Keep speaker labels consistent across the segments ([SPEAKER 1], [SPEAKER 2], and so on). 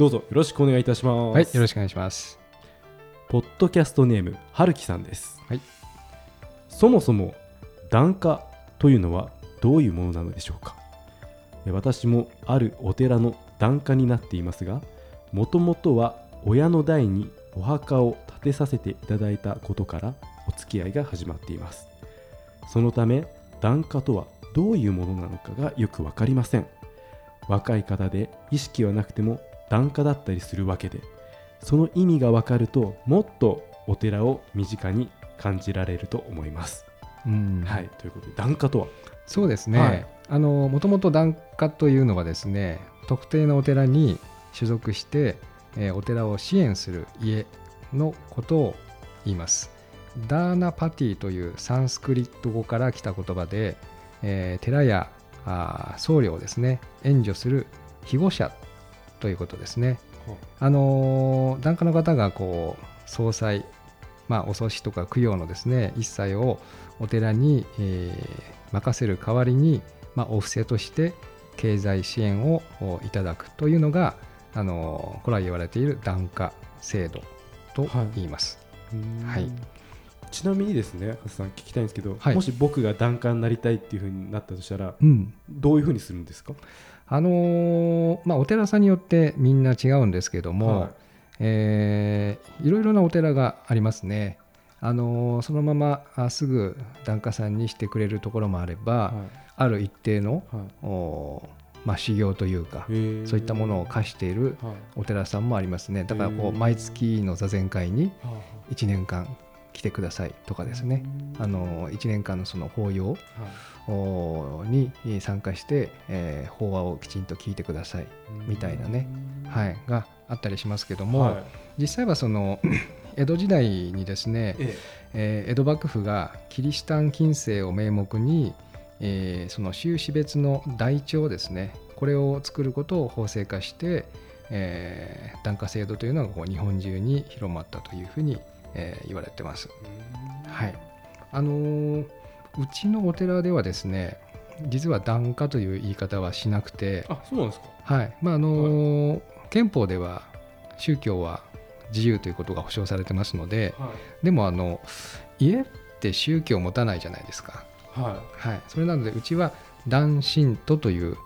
[SPEAKER 1] どうぞよろしくお願いいたします。
[SPEAKER 2] はい、よろしくお願いします。
[SPEAKER 1] ポッドキャストネームはるきさんです、
[SPEAKER 2] はい。
[SPEAKER 1] そもそも檀家というのはどういうものなのでしょうか？え私もあるお寺の檀家になっていますがもともとは親の代にお墓を建てさせていただいたことからお付き合いが始まっています。そのため檀家とはどういうものなのかがよくわかりません。若い方で意識はなくても檀家だったりするわけでその意味がわかるともっとお寺を身近に感じられると思います。
[SPEAKER 2] うん
[SPEAKER 1] はい、ということで檀家とは、
[SPEAKER 2] そうですね。
[SPEAKER 1] はい
[SPEAKER 2] あのもともと檀家というのはですね、特定のお寺に所属して、えーお寺を支援する家のことを言います。ダーナパティというサンスクリット語から来た言葉で、えー寺やあー僧侶をですね援助する庇護者ということですね。あのー檀家の方がこう総裁、まあ、お葬式とか供養のですね一切をお寺に、えー任せる代わりに、まあ、お布施として経済支援をおいただくというのが、あのー古来言われている檀家制度と言います。はい。
[SPEAKER 1] ちなみにですね、ハスさん聞きたいんですけど、
[SPEAKER 2] はい。
[SPEAKER 1] もし僕が檀家になりたいっていうふうになったとしたら、
[SPEAKER 2] うん。
[SPEAKER 1] どういうふうにするんですか？
[SPEAKER 2] あのーまあ、お寺さんによってみんな違うんですけども、
[SPEAKER 1] はい。
[SPEAKER 2] えーいろいろなお寺がありますね。あのーそのままあすぐ檀家さんにしてくれるところもあれば、
[SPEAKER 1] は
[SPEAKER 2] ある一定の、
[SPEAKER 1] いはい。
[SPEAKER 2] おまあ、修行というかそういったものを貸している
[SPEAKER 1] はい。
[SPEAKER 2] お寺さんもありますね。だからこう毎月の座禅会に
[SPEAKER 1] は
[SPEAKER 2] 1年間来てくださいとかですね。あの1年間のその法要に参加して、えー法話をきちんと聞いてください、みたいなねはい、があったりしますけども、
[SPEAKER 1] はい。
[SPEAKER 2] 実際はその 江戸時代にですね、
[SPEAKER 1] え
[SPEAKER 2] え。ー江戸幕府がキリシタン禁制を名目に、えーその収支別の台帳ですねこれを作ることを法制化して、えー檀家制度というのがこう日本中に広まったというふうに、えー言われてます。はい。あのーうちのお寺ではですね実は檀家という言い方はしなくて、
[SPEAKER 1] あそうなんですか。
[SPEAKER 2] はい。まああのー憲法では宗教は自由ということが保障されてますので、
[SPEAKER 1] はい。
[SPEAKER 2] でもあの家って宗教を持たないじゃないですか。
[SPEAKER 1] は
[SPEAKER 2] はい、それなのでうちは男信徒という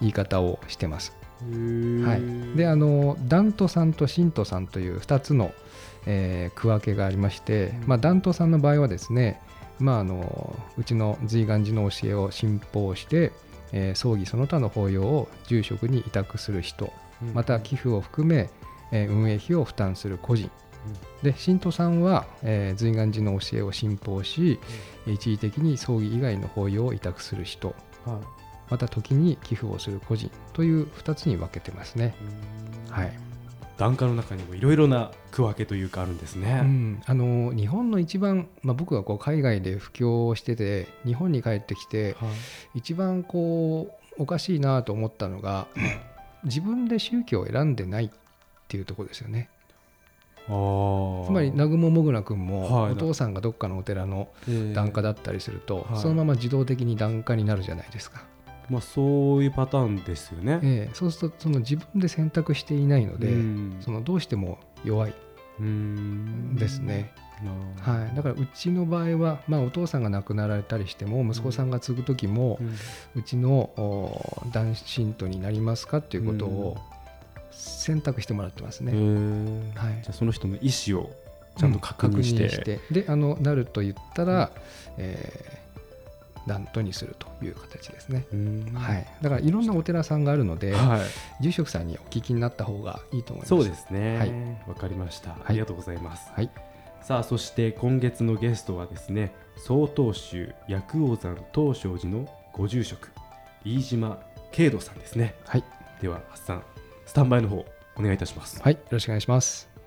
[SPEAKER 2] 言い方をしてます。はい、であの男徒さんと信徒さんという2つの、えー区分けがありまして、
[SPEAKER 1] うん。
[SPEAKER 2] まあ、男徒さんの場合はですね、まあ、あのうちの随願寺の教えを信奉して、えー葬儀その他の法要を住職に委託する人
[SPEAKER 1] うん。
[SPEAKER 2] また寄付を含め、えー運営費を負担する個人、で信徒さんは、えー随願寺の教えを信奉し、一時的に葬儀以外の法要を委託する人。
[SPEAKER 1] はい
[SPEAKER 2] また時に寄付をする個人という2つに分けてますね。はい
[SPEAKER 1] 檀家の中にもいろいろな区分けというかあるんですね。
[SPEAKER 2] うん、あの日本の一番、まあ、僕がこう海外で布教をしてて日本に帰ってきて
[SPEAKER 1] はい
[SPEAKER 2] 一番こうおかしいなと思ったのが 自分で宗教を選んでないっていうところですよね。つまり南雲もぐな君も
[SPEAKER 1] はい
[SPEAKER 2] お父さんがどっかのお寺の檀家だったりすると、
[SPEAKER 1] はい
[SPEAKER 2] そのまま自動的に檀家になるじゃないですか。
[SPEAKER 1] まあそういうパターンですよね。
[SPEAKER 2] ええそうするとその自分で選択していないので、
[SPEAKER 1] うん。
[SPEAKER 2] そのどうしても弱い。
[SPEAKER 1] うん。
[SPEAKER 2] ですね。はい、だからうちの場合は、まあ、お父さんが亡くなられたりしても息子さんが継ぐ時も、
[SPEAKER 1] うん。
[SPEAKER 2] うちのお男信徒になりますかっていうことを選択してもらってます
[SPEAKER 1] へ
[SPEAKER 2] ね。
[SPEAKER 1] ー
[SPEAKER 2] はい。
[SPEAKER 1] じゃあその人の意思をちゃんと確認して,、
[SPEAKER 2] であのなると言ったら、えーダントにするという形ですね。
[SPEAKER 1] うん
[SPEAKER 2] はい、だからいろんなお寺さんがあるので、
[SPEAKER 1] はい
[SPEAKER 2] 住職さんにお聞きになった方がいいと思います。
[SPEAKER 1] そうですね。わ、
[SPEAKER 2] はい
[SPEAKER 1] かりました。
[SPEAKER 2] い
[SPEAKER 1] ありがとうございます。
[SPEAKER 2] はい、
[SPEAKER 1] さあそして今月のゲストはですね曹洞宗薬王山東照寺のご住職飯島慶道さんですね
[SPEAKER 2] はい、
[SPEAKER 1] ではハッさんスタンバイの方お願いいたします
[SPEAKER 2] はい、よろしくお願いします。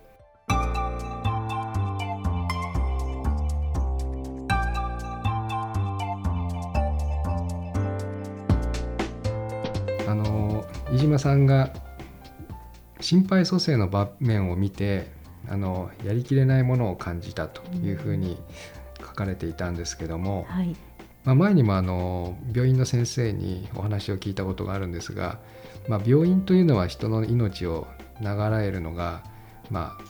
[SPEAKER 2] 島さんが心肺蘇生の場面を見てあのやりきれないものを感じたというふうに書かれていたんですけども、
[SPEAKER 3] はい。
[SPEAKER 2] まあ、前にもあの病院の先生にお話を聞いたことがあるんですが、まあ、病院というのは人の命を長らえるのが、まあ、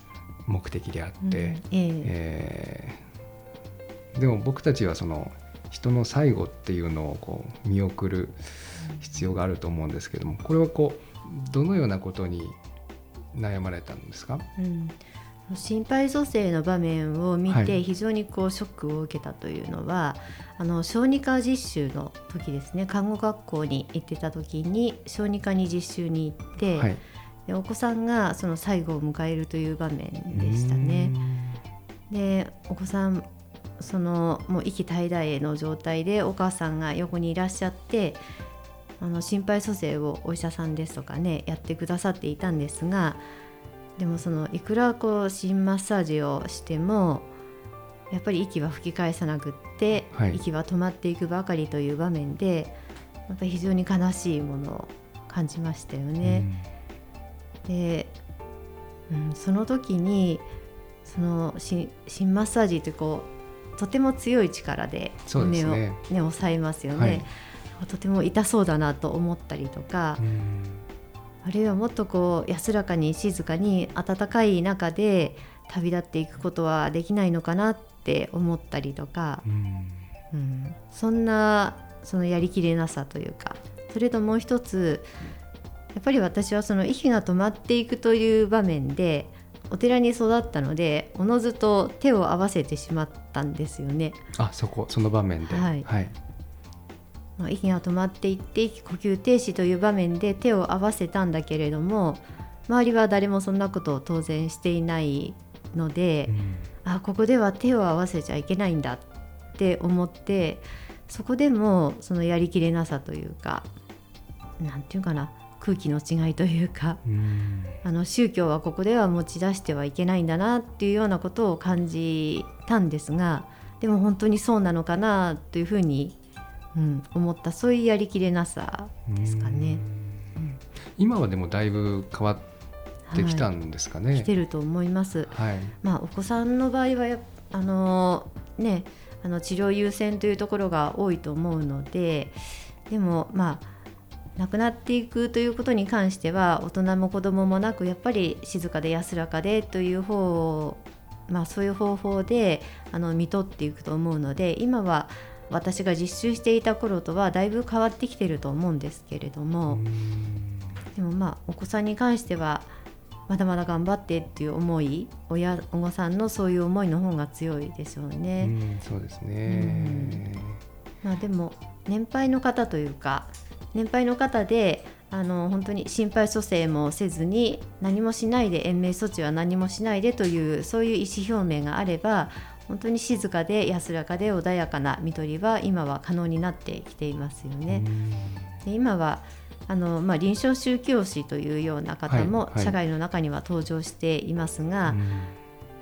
[SPEAKER 2] 目的であって、
[SPEAKER 3] うんええ。
[SPEAKER 2] えーでも僕たちはその人の最後っていうのをこう見送る必要があると思うんですけどもこれはこうどのようなことに悩まれたんですか？
[SPEAKER 4] うん、心肺蘇生の場面を見て
[SPEAKER 2] はい。
[SPEAKER 4] 非常にこうショックを受けたというのは、あの小児科実習の時ですね。看護学校に行ってた時に小児科に実習に行って、
[SPEAKER 2] はい。
[SPEAKER 4] でお子さんがその最後を迎えるという場面でしたね。でお子さんそのもう息絶え絶えの状態でお母さんが横にいらっしゃってあの心肺蘇生をお医者さんですとかねやってくださっていたんですがでもそのいくらこう心マッサージをしてもやっぱり息は吹き返さなくって、
[SPEAKER 2] はい
[SPEAKER 4] 息は止まっていくばかりという場面でやっぱり非常に悲しいものを感じましたよね。で、うん、その時にその心心マッサージってこうとても強い力で胸を、
[SPEAKER 2] ね。
[SPEAKER 4] ね、押さえますよね、
[SPEAKER 2] はい。
[SPEAKER 4] とても痛そうだなと思ったりとか、
[SPEAKER 2] うん。
[SPEAKER 4] あるいはもっとこう安らかに静かに暖かい中で旅立っていくことはできないのかなって思ったりとか、
[SPEAKER 2] うん。
[SPEAKER 4] うん、そんなそのやりきれなさというかそれともう一つやっぱり私はその息が止まっていくという場面でお寺に育ったのでおのずと手を合わせてしまったんですよね。
[SPEAKER 2] あそこその場面で。
[SPEAKER 4] はい。
[SPEAKER 2] はい。
[SPEAKER 4] まあ息が止まっていって息呼吸停止という場面で手を合わせたんだけれども周りは誰もそんなことを当然していないので、あここでは手を合わせちゃいけないんだって思ってそこでもそのやりきれなさというかなんていうかな空気の違いというか
[SPEAKER 2] うん。
[SPEAKER 4] あの宗教はここでは持ち出してはいけないんだなっていうようなことを感じたんですがでも本当にそうなのかなというふうに、うん、思ったそういうやりきれなさですかね。
[SPEAKER 2] うん。今はでもだいぶ変わってきた
[SPEAKER 4] はい
[SPEAKER 2] んですかね。
[SPEAKER 4] 来てると思います。
[SPEAKER 2] はい。
[SPEAKER 4] まあ、お子さんの場合はやあのねあの治療優先というところが多いと思うのででもまあ亡くなっていくということに関しては大人も子供もなくやっぱり静かで安らかでという方をまあそういう方法であの見とっていくと思うので今は私が実習していた頃とはだいぶ変わってきてると思うんですけれども、でもまあお子さんに関してはまだまだ頑張ってっていう思い親お子さんのそういう思いの方が強いでしょう
[SPEAKER 2] う
[SPEAKER 4] ね。
[SPEAKER 2] んそうですね。
[SPEAKER 4] まあ、でも年配の方というか年配の方であの本当に心肺蘇生もせずに何もしないで延命措置は何もしないでというそういう意思表明があれば本当に静かで安らかで穏やかな看取りは今は可能になってきていますよね。で今はあの、まあ、臨床宗教師というような方も
[SPEAKER 2] はいはい。
[SPEAKER 4] 社会の中には登場していますが、
[SPEAKER 2] うん。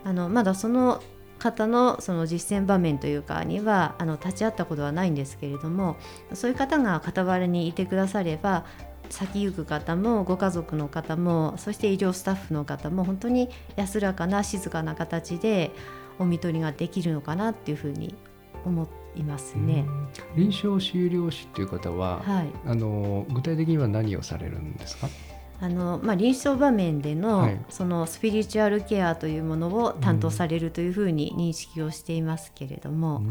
[SPEAKER 4] あのまだその方のその実践場面というかにはあの立ち会ったことはないんですけれどもそういう方が傍らにいてくだされば先行く方もご家族の方もそして医療スタッフの方も本当に安らかな静かな形でお看取りができるのかなっていうふうに思いますね。
[SPEAKER 2] 臨床修療師っていう方は、
[SPEAKER 4] はい。
[SPEAKER 2] あの具体的には何をされるんですか？
[SPEAKER 4] あのまあ、臨床場面での,、
[SPEAKER 2] はい。
[SPEAKER 4] そのスピリチュアルケアというものを担当されるというふうに認識をしていますけれども、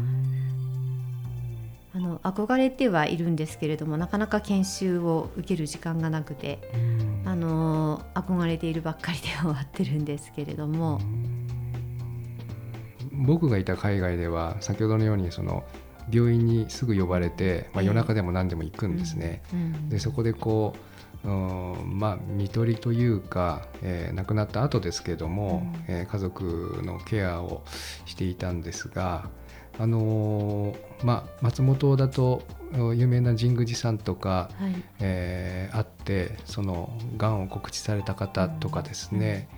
[SPEAKER 4] あの憧れてはいるんですけれどもなかなか研修を受ける時間がなくて、あの憧れているばっかりで終わってるんですけれども、
[SPEAKER 2] 僕がいた海外では先ほどのようにその病院にすぐ呼ばれて、まあ、
[SPEAKER 4] ええ
[SPEAKER 2] 夜中でも何でも行くんですね。
[SPEAKER 4] うん。
[SPEAKER 2] でそこでこううんまあ看取りというか、えー亡くなった後ですけども、
[SPEAKER 4] うん。
[SPEAKER 2] えー家族のケアをしていたんですが、あのーまあ、松本だとうん有名な神宮寺さんとか、
[SPEAKER 4] はい。
[SPEAKER 2] えーあってそのがんを告知された方とかですね、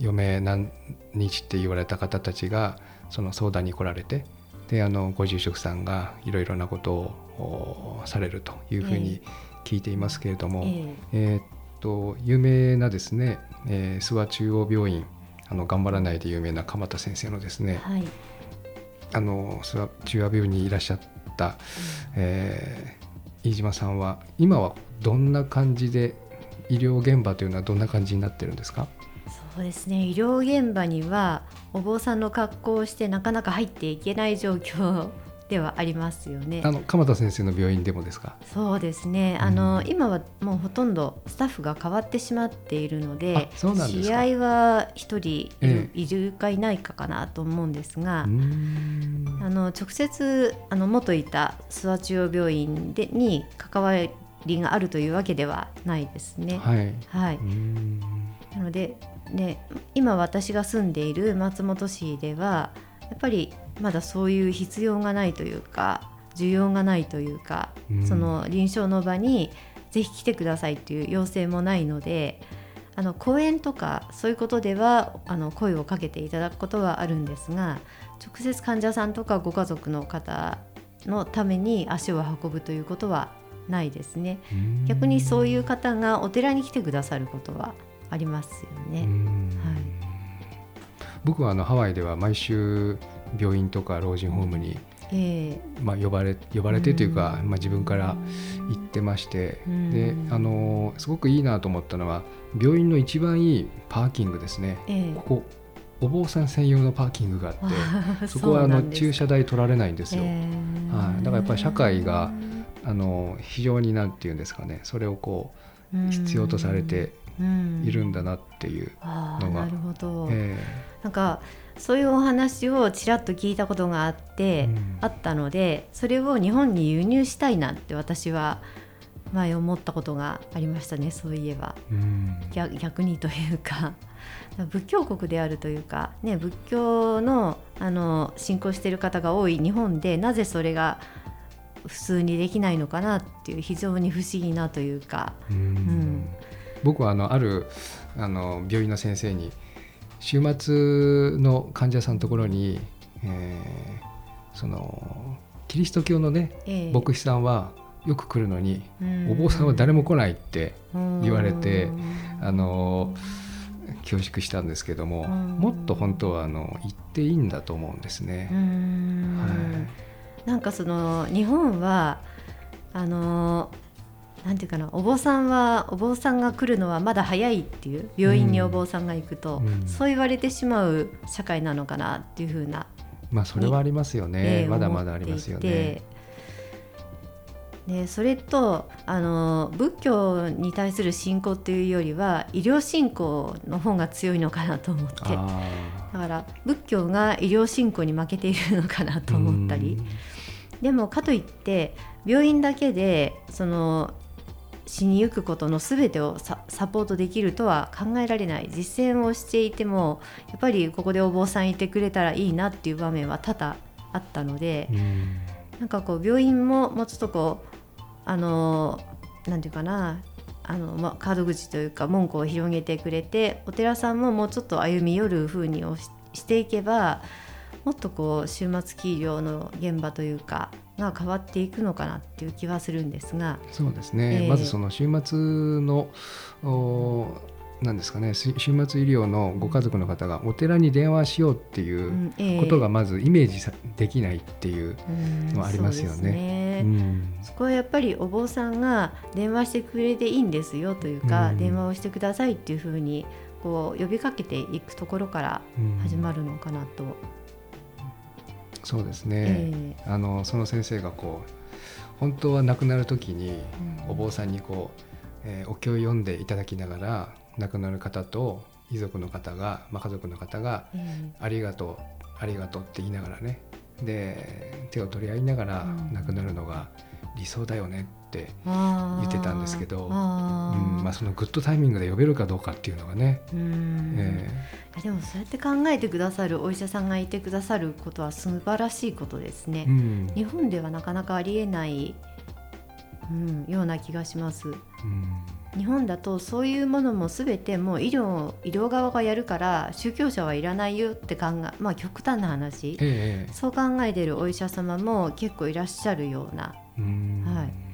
[SPEAKER 2] 余命何日って言われた方たちがその相談に来られてであのご住職さんがいろいろなことをおされるというふうに聞いていますけれども、
[SPEAKER 4] え
[SPEAKER 2] え。ーっと有名なですね、えー、諏訪中央病院あの頑張らないで有名な鎌田先生のですね、
[SPEAKER 4] はい、
[SPEAKER 2] あの諏訪中央病院にいらっしゃった、えー飯島さんは今はどんな感じで医療現場というのはどんな感じになってるんですか？
[SPEAKER 4] そうですね。医療現場にはお坊さんの格好をしてなかなか入っていけない状況ではありますよね。
[SPEAKER 2] あ。の鎌田先生の病院でもですか？
[SPEAKER 4] そうですね。あの、今はもうほとんどスタッフが変わってしまっているので
[SPEAKER 2] で
[SPEAKER 4] 試合は一人いる,、かいないかかなと思うんですが、あの直接あの元いた諏訪中央病院でに関わりがあるというわけではないですね。
[SPEAKER 2] はい。
[SPEAKER 4] はい、なので、ね、今私が住んでいる松本市ではやっぱりまだそういう必要がないというか需要がないというか、
[SPEAKER 2] うん
[SPEAKER 4] その臨床の場にぜひ来てくださいという要請もないのであの講演とかそういうことではあの声をかけていただくことはあるんですが直接患者さんとかご家族の方のために足を運ぶということはないですね。逆にそういう方がお寺に来てくださることはありますよね。
[SPEAKER 2] ん
[SPEAKER 4] はい
[SPEAKER 2] 僕はあのハワイでは毎週病院とか老人ホームに、
[SPEAKER 4] え
[SPEAKER 2] まあ、呼ばれ呼ばれてというか、
[SPEAKER 4] うん。
[SPEAKER 2] まあ、自分から行ってまして、
[SPEAKER 4] うん。
[SPEAKER 2] であのすごくいいなと思ったのは病院の一番いいパーキングですね。
[SPEAKER 4] ええ。
[SPEAKER 2] ここお坊さん専用のパーキングがあって
[SPEAKER 4] え
[SPEAKER 2] そこはあの駐
[SPEAKER 4] 車
[SPEAKER 2] 車代取られないんですよ。はい。だからやっぱり社会があの非常になんていうんですかねそれをこう必要とされているん
[SPEAKER 4] だ
[SPEAKER 2] だなっていう、のが
[SPEAKER 4] なるほど、
[SPEAKER 2] え。
[SPEAKER 4] なんかそういうお話をちらっと聞いたことがあって、
[SPEAKER 2] うん。
[SPEAKER 4] あったのでそれを日本に輸入したいなって私は前思ったことがありましたねそういえば。
[SPEAKER 2] えうん。
[SPEAKER 4] 逆逆にというか。仏教国であるというか、ね、仏教のあの信仰している方が多い日本でなぜそれが普通にできないのかなっていう非常に不思議なというか、
[SPEAKER 2] うん。
[SPEAKER 4] ん。
[SPEAKER 2] 僕はあのあるあの病院の先生に週末の患者さんのところに、えーそのキリスト教のね
[SPEAKER 4] ええ。
[SPEAKER 2] 牧師さんはよく来るのに、
[SPEAKER 4] うん。
[SPEAKER 2] お坊さんは誰も来ないって言われて
[SPEAKER 4] うん
[SPEAKER 2] あの恐縮したんですけども、
[SPEAKER 4] うん。
[SPEAKER 2] もっと本当はあの行っていいんだと思うんです
[SPEAKER 4] う
[SPEAKER 2] ね。
[SPEAKER 4] ん。
[SPEAKER 2] はい。
[SPEAKER 4] なんかその日本はあのなんていうかなお坊さんはお坊さんが来るのはまだ早いっていう病院にお坊さんが行くと、
[SPEAKER 2] うん。
[SPEAKER 4] そう言われてしまう社会なのかなっていうふうな
[SPEAKER 2] まあそれはありますよね、
[SPEAKER 4] ええ
[SPEAKER 2] まだまだありますよね。
[SPEAKER 4] でそれとあの仏教に対する信仰っていうよりは医療信仰の方が強いのかなと思って。だ
[SPEAKER 2] あ
[SPEAKER 4] から仏教が医療信仰に負けているのかな
[SPEAKER 2] ー
[SPEAKER 4] と思ったり。でもかといって病院だけでその死にゆくことの全てをササポートできるとは考えられない。実践をしていてもやっぱりここでお坊さんいてくれたらいいなっていう場面は多々あったので、
[SPEAKER 2] うん。
[SPEAKER 4] なんかこう病院ももうちょっとこうあのなんていうかなあの、まあ、カード口というか門戸を広げてくれてお寺さんももうちょっと歩み寄る風にをししていけばもっとこう終末期医療の現場というかが変わっていくのかなっていう気はするんですが、
[SPEAKER 2] そうですね、
[SPEAKER 4] ええ
[SPEAKER 2] まずその週末のおなんですかね。し週末医療のご家族の方がお寺に電話しようっていうことがまずイメージさできないっていう、
[SPEAKER 4] うん
[SPEAKER 2] のありますよね。
[SPEAKER 4] そうですね。
[SPEAKER 2] うん。
[SPEAKER 4] そこはやっぱりお坊さんが電話してくれていいんですよというか、
[SPEAKER 2] うん。
[SPEAKER 4] 電話をしてくださいっていうふうにこう呼びかけていくところから
[SPEAKER 2] うん。
[SPEAKER 4] 始まるのかなと。
[SPEAKER 2] そうです
[SPEAKER 4] え
[SPEAKER 2] ね、
[SPEAKER 4] え
[SPEAKER 2] あのその先生がこう本当は亡くなる時に
[SPEAKER 4] うん。
[SPEAKER 2] お坊さんにこう、えーお経を読んでいただきながら亡くなる方と遺族の方が、まあ、家族の方が
[SPEAKER 4] え
[SPEAKER 2] ありがとうありがとうって言いながらね。で手を取り合いながら
[SPEAKER 4] うん。
[SPEAKER 2] 亡くなるのが理想だよねって、言ってたんですけどうん。まあ、そのグッドタイミングで呼べるかどうかっていうのがね、
[SPEAKER 4] うん。
[SPEAKER 2] え
[SPEAKER 4] いやでもそうやって考えてくださるお医者さんがいてくださることは素晴らしいことですね。
[SPEAKER 2] ー。うん。
[SPEAKER 4] 日本ではなかなかありえない、うん、ような気がします。
[SPEAKER 2] うん。
[SPEAKER 4] 日本だとそういうものも全てもう医療医療側がやるから宗教者はいらないよって考えまあ極端な話。
[SPEAKER 2] ええ。
[SPEAKER 4] そう考えてるお医者様も結構いらっしゃるような。
[SPEAKER 2] うん。
[SPEAKER 4] はい。まあ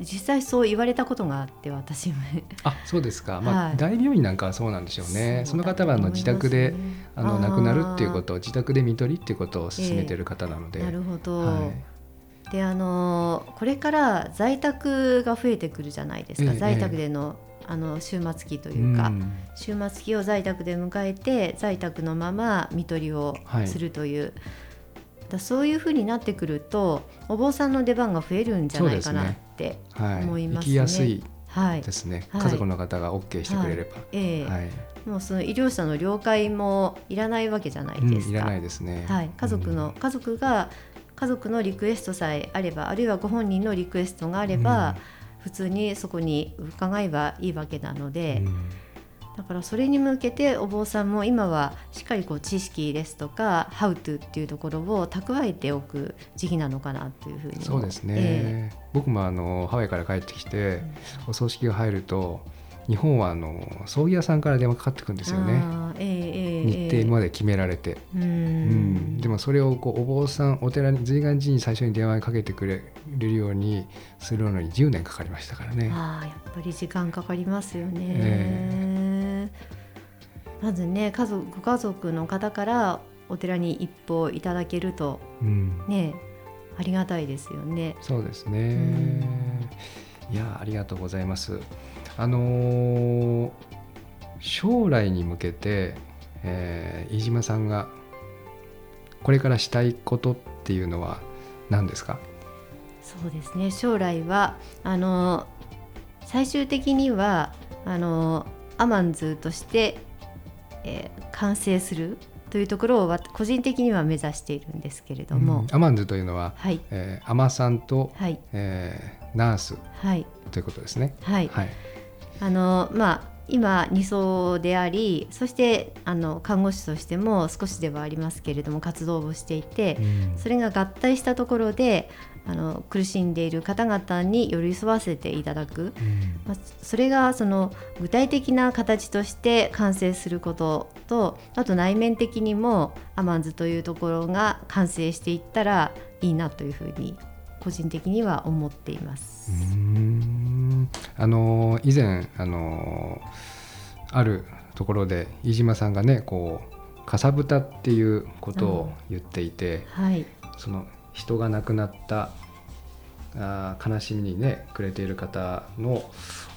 [SPEAKER 4] 実際そう言われたことがあって私も。
[SPEAKER 2] あそうですか、まあ
[SPEAKER 4] はい。
[SPEAKER 2] 大病院なんかはそうなんでしょうね。その方はあの自宅であの
[SPEAKER 4] あー
[SPEAKER 2] 亡くなるっていうことを自宅で見取りっていうことを進めてる方なので、
[SPEAKER 4] なるほど、
[SPEAKER 2] はい。
[SPEAKER 4] であのこれから在宅が増えてくるじゃないですか、
[SPEAKER 2] ええ
[SPEAKER 4] 在宅でのあの終末期というか、
[SPEAKER 2] ん。
[SPEAKER 4] 終末期を在宅で迎えて在宅のまま看取りを
[SPEAKER 2] はい
[SPEAKER 4] するという、だそういうふうになってくるとお坊さんの出番が増えるんじゃないかなって、
[SPEAKER 2] はい。
[SPEAKER 4] 思いますね。
[SPEAKER 2] 行きやすい
[SPEAKER 4] はい。
[SPEAKER 2] ですね、
[SPEAKER 4] はい。
[SPEAKER 2] 家族の方が OK してくれれば、
[SPEAKER 4] ええ。
[SPEAKER 2] はい。
[SPEAKER 4] もうその医療者の了解もいらないわけじゃない
[SPEAKER 2] うん
[SPEAKER 4] ですか。
[SPEAKER 2] いらないですね、
[SPEAKER 4] はい、家族の、
[SPEAKER 2] うん。
[SPEAKER 4] 家族が家族のリクエストさえあればあるいはご本人のリクエストがあれば、普通にそこに伺えばいいわけなので、
[SPEAKER 2] うん
[SPEAKER 4] だからそれに向けてお坊さんも今はしっかりこう知識ですとか「How to」っていうところを蓄えておく時期なのかなというふうに。も
[SPEAKER 2] そうですね、
[SPEAKER 4] え
[SPEAKER 2] 僕もあのハワイから帰ってきて、お葬式が入ると日本はあの葬儀屋さんから電話かかってくるん
[SPEAKER 4] え
[SPEAKER 2] ですよね。
[SPEAKER 4] あーええええ
[SPEAKER 2] 日程まで決められて、
[SPEAKER 4] う
[SPEAKER 2] うん。
[SPEAKER 4] ん
[SPEAKER 2] でもそれをこうお坊さんお寺に随願寺に最初に電話かけてくれるようにするのに10年かかりましたからね。
[SPEAKER 4] ああやっぱり時間かかりますよね、
[SPEAKER 2] え
[SPEAKER 4] まずね家族ご家族の方からお寺に一歩いただけると
[SPEAKER 2] うん
[SPEAKER 4] ねありがたいですよね
[SPEAKER 2] そうですね。
[SPEAKER 4] ん
[SPEAKER 2] いやありがとうございます。あのー将来に向けて、えー飯島さんがこれからしたいことっていうのは何ですか？
[SPEAKER 4] そうですね将来はあの最終的にはあのアマンズとして、えー完成するというところをわ個人的には目指しているんですけれども、
[SPEAKER 2] うん。アマンズというのは、
[SPEAKER 4] はい。
[SPEAKER 2] えー、アマさんと、
[SPEAKER 4] はい。
[SPEAKER 2] えーナース
[SPEAKER 4] はい。
[SPEAKER 2] ということですね。
[SPEAKER 4] はい。
[SPEAKER 2] はい。
[SPEAKER 4] あのまあ今2層でありそしてあの看護師としても少しではありますけれども活動をしていて
[SPEAKER 2] うん。
[SPEAKER 4] それが合体したところであの苦しんでいる方々に寄り添わせていただく、
[SPEAKER 2] うん。
[SPEAKER 4] まあ、それがその具体的な形として完成することとあと内面的にもアマンズというところが完成していったらいいなというふうに個人的には思っています。
[SPEAKER 2] あの以前あのあるところで飯島さんがねこうかさぶたっていうことを言っていて、
[SPEAKER 4] はい、
[SPEAKER 2] その人が亡くなったあー悲しみにね暮れている方の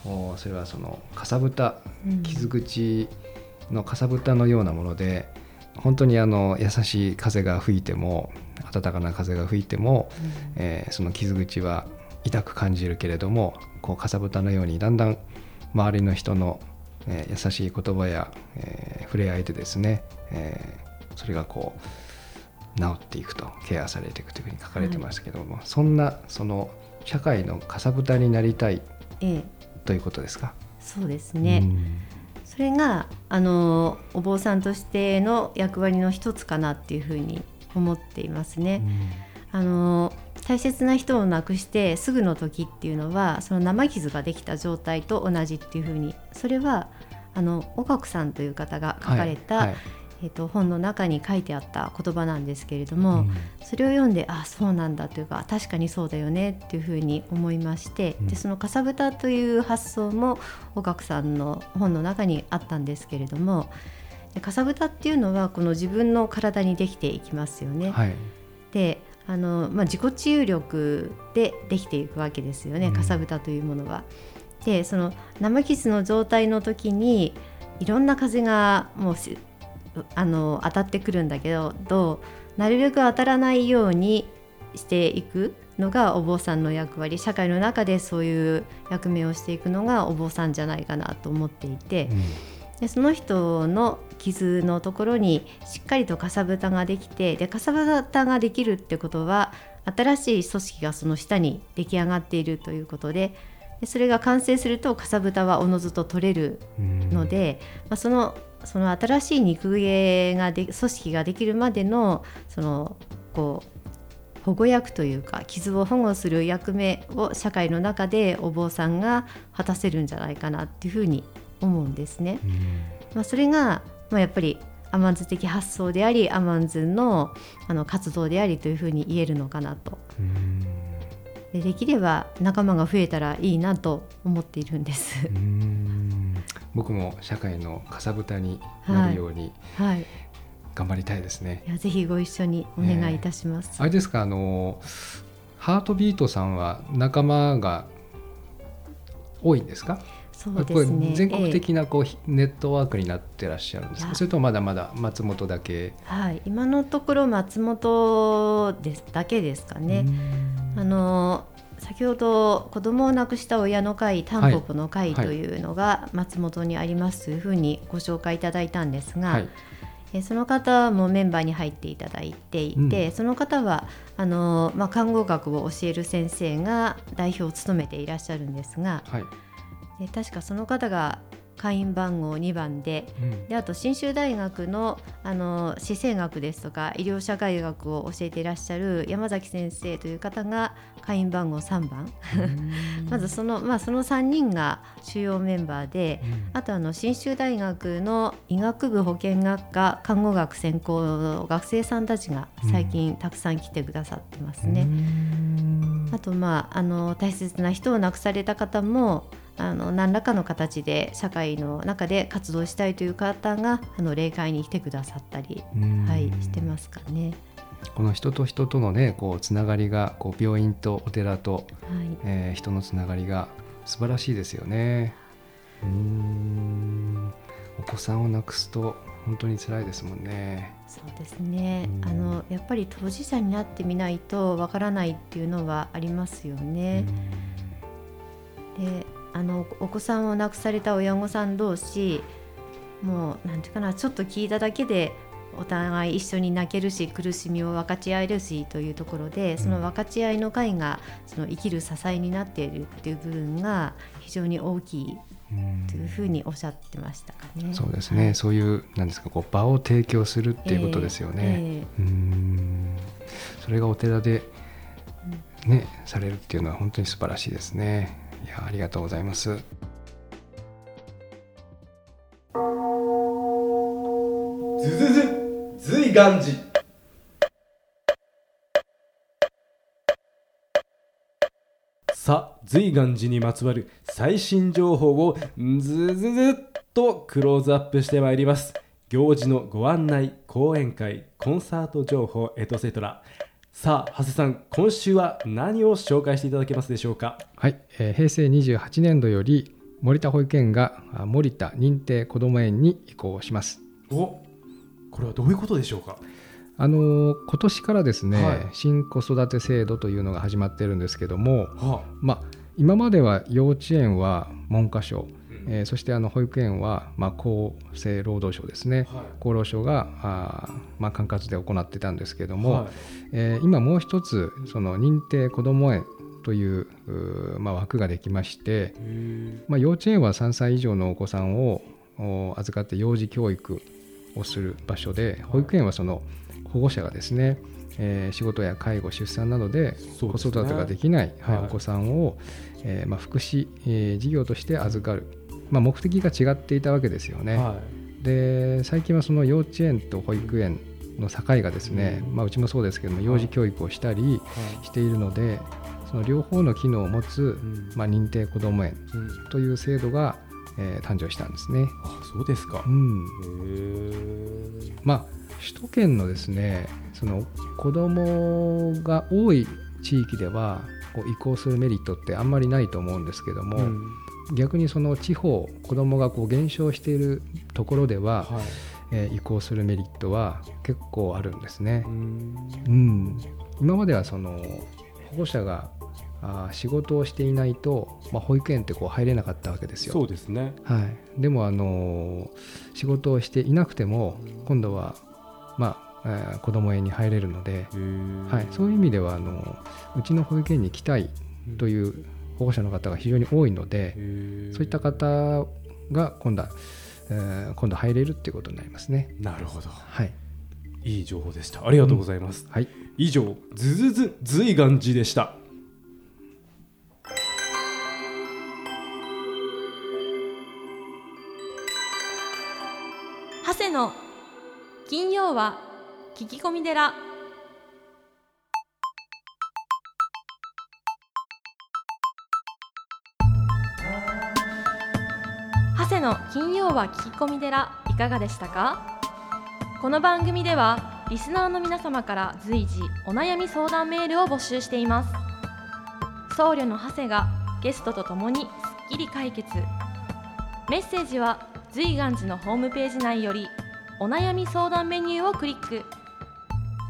[SPEAKER 2] おそれはそのかさぶた
[SPEAKER 4] うん。
[SPEAKER 2] 傷口のかさぶたのようなもので本当にあの優しい風が吹いても暖かな風が吹いても、えーその傷口は痛く感じるけれどもこうかさぶたのようにだんだん周りの人の、えー優しい言葉や、えー触れ合いでですね、えーそれがこう治っていくとケアされていくというふうに書かれてましたけども、そんなその社会のかさぶたになりたい
[SPEAKER 4] ええ、
[SPEAKER 2] ということですか？
[SPEAKER 4] そうですね、
[SPEAKER 2] うん。
[SPEAKER 4] それがあのお坊さんとしての役割の一つかなっていうふうに思っていますね。あの大切な人を亡くしてすぐの時っていうのはその生傷ができた状態と同じっていうふうにそれはあの岡子さんという方が書かれた、
[SPEAKER 2] はいはい。
[SPEAKER 4] えっと本の中に書いてあった言葉なんですけれども、
[SPEAKER 2] うん。
[SPEAKER 4] それを読んであそうなんだというか確かにそうだよねっていうふうに思いまして、
[SPEAKER 2] うん。
[SPEAKER 4] でそのかさぶたという発想も岡子さんの本の中にあったんですけれどもでかさぶたっていうのはこの自分の体にできていきますよね。
[SPEAKER 2] はい
[SPEAKER 4] であの、まあ、自己治癒力でできていくわけですよね
[SPEAKER 2] うん
[SPEAKER 4] かさぶたというものは。でその生傷の状態の時にいろんな風がもうしあの当たってくるんだけどどうなるべく当たらないようにしていくのがお坊さんの役割社会の中でそういう役目をしていくのがお坊さんじゃないかなと思っていて。でその人の傷のところにしっかりとかさぶたができてでかさぶたができるってことは新しい組織がその下に出来上がっているということででそれが完成するとかさぶたはおのずと取れる
[SPEAKER 2] うん。
[SPEAKER 4] ので、まあ、そのその新しい肉毛がで組織ができるまでのそのこう保護役というか傷を保護する役目を社会の中でお坊さんが果たせるんじゃないかなっていうふうに思うんですね。
[SPEAKER 2] うん
[SPEAKER 4] まあ、それが、まあ、やっぱりアマンズ的発想でありアマンズのあの活動でありというふうに言えるのかなと
[SPEAKER 2] うん
[SPEAKER 4] でできれば仲間が増えたらいいなと思っているんです
[SPEAKER 2] う。ん僕も社会のかさぶたになるように
[SPEAKER 4] はい、
[SPEAKER 2] 頑張りたいですね。
[SPEAKER 4] いやぜひご一緒にお願いいたします。
[SPEAKER 2] あれですかあのハートビートさんは仲間が多いんですか？
[SPEAKER 4] そうですね。
[SPEAKER 2] 全国
[SPEAKER 4] え
[SPEAKER 2] 的なこう、ネットワークになってらっしゃるんですか？それともまだまだ松本だけ？
[SPEAKER 4] えはい、今のところ松本ですだけですかね。あの先ほど子供を亡くした親の会タンポポの会というのが松本にありますというふうにご紹介いただいたんですが、
[SPEAKER 2] はい。
[SPEAKER 4] えその方もメンバーに入っていただいていて、
[SPEAKER 2] うん。
[SPEAKER 4] その方はあの、まあ、看護学を教える先生が代表を務めていらっしゃるんですが
[SPEAKER 2] はい、
[SPEAKER 4] え確かその方が会員番号2番で
[SPEAKER 2] うん。
[SPEAKER 4] であと信州大学のあの死生学ですとか医療社会学を教えていらっしゃる山崎先生という方が会員番号3番。まずその,、まあ、その3人が主要メンバーであとあの信州大学の医学部保健学科看護学専攻の学生さんたちが最近たくさん来てくださってますね。あとまああの大切な人を亡くされた方もあの何らかの形で社会の中で活動したいという方があの霊界に来てくださったり、
[SPEAKER 2] うん
[SPEAKER 4] はい、してますかね。
[SPEAKER 2] この人と人とのねこうつながりがこう病院とお寺と、
[SPEAKER 4] はい
[SPEAKER 2] えー人のつながりが素晴らしいですよね。うーんお子さんを亡くすと本当に辛いですもんね。
[SPEAKER 4] そうですね
[SPEAKER 2] うん
[SPEAKER 4] あのやっぱり当事者になってみないとわからないっていうのはありますよね。であのお子さんを亡くされた親御さん同士もうなんていうかなちょっと聞いただけでお互い一緒に泣けるし苦しみを分かち合えるしというところでその分かち合いの会がその生きる支えになっているっていう部分が非常に大きい
[SPEAKER 2] うん
[SPEAKER 4] というふうにおっしゃってましたかね。
[SPEAKER 2] そうですね、
[SPEAKER 4] はい
[SPEAKER 2] そういうなんですかこう場を提供するっていうことですよね。
[SPEAKER 4] ええ
[SPEAKER 2] うーんそれがお寺で、ね、されるっていうのは本当に素晴らしいですね。いやありがとうございます。
[SPEAKER 1] ずずずずいがんじさあ随願寺にまつわる最新情報をずずずっとクローズアップしてまいります。行事のご案内講演会コンサート情報エトセトラ。さあ長谷さん今週は何を紹介していただけますでしょうか？
[SPEAKER 2] はい、えー平成28年度より森田保育園があ森田認定こども園に移行します。
[SPEAKER 1] おこれはどういうことでしょうか？
[SPEAKER 2] あのー今年からですね、
[SPEAKER 1] はい。
[SPEAKER 2] 新子育て制度というのが始まってるんですけども、
[SPEAKER 1] は
[SPEAKER 2] まあ、今までは幼稚園は文科省、
[SPEAKER 1] うん
[SPEAKER 2] えーそしてあの保育園は、まあ、厚生労働省ですね、
[SPEAKER 1] はい。
[SPEAKER 2] 厚労省があー、まあ、管轄で行ってたんですけども、
[SPEAKER 1] はい。
[SPEAKER 2] えー今もう一つその認定こども園というまあ、枠ができまして、まあ、幼稚園は3歳以上のお子さんをお預かって幼児教育をする場所で保育園はその保護者がですね、えー仕事や介護出産などで子育てができない、はい
[SPEAKER 1] はい。
[SPEAKER 2] お子さんを、えーまあ、福祉、えー事業として預かる、まあ、目的が違っていたわけですよね。
[SPEAKER 1] は
[SPEAKER 2] で最近はその幼稚園と保育園の境がですね、まあ、うちもそうですけども幼児教育をしたり
[SPEAKER 1] い。
[SPEAKER 2] しているのでその両方の機能を持つ、
[SPEAKER 1] うん。
[SPEAKER 2] まあ、認定こども園
[SPEAKER 1] うん。
[SPEAKER 2] という制度が、えー誕生したんですね。
[SPEAKER 1] あそうですか。
[SPEAKER 2] うん。まあ、首都圏のですねその子どもが多い地域ではこう移行するメリットってあんまりないと思うんですけども、逆にその地方子どもがこう減少しているところでは、
[SPEAKER 1] はい。
[SPEAKER 2] えー移行するメリットは結構あるんですね。
[SPEAKER 1] う。ん。
[SPEAKER 2] うん、今まではその保護者があー仕事をしていないと、まあ、保育園ってこう入れなかったわけですよ。
[SPEAKER 1] そうですね。
[SPEAKER 2] はい、でも、あのー仕事をしていなくても今度は、まあえー子ども園に入れるので、はい、そういう意味ではあのうちの保育園に来たいという保護者の方が非常に多いので、そういった方が今度は、えー今度入れるっていうことになりますね。
[SPEAKER 1] なるほど。
[SPEAKER 2] はい、
[SPEAKER 1] いい情報でした。ありがとうございます、
[SPEAKER 2] はい。
[SPEAKER 1] 以上ズズズ随願寺でした。
[SPEAKER 3] 長谷の金曜は聞き込み寺の金曜は聞き込み寺いかがでしたか？この番組ではリスナーの皆様から随時お悩み相談メールを募集しています僧侶の長谷がゲストとともにすっきり解決メッセージは随願寺のホームページ内よりお悩み相談メニューをクリック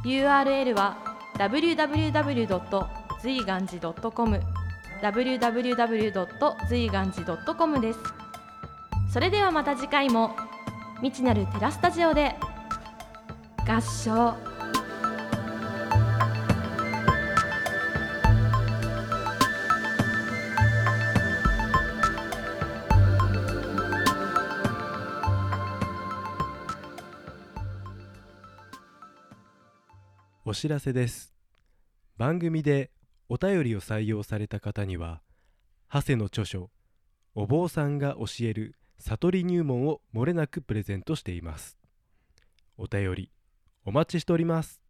[SPEAKER 3] URL は www. 随願寺 .com www. 随願寺 .com ですそれではまた次回も未知なるテラスタジオで合唱。
[SPEAKER 1] お知らせです。番組でお便りを採用された方には長谷の著書「お坊さんが教える悟り入門」をもれなくプレゼントしています。お便りお待ちしております。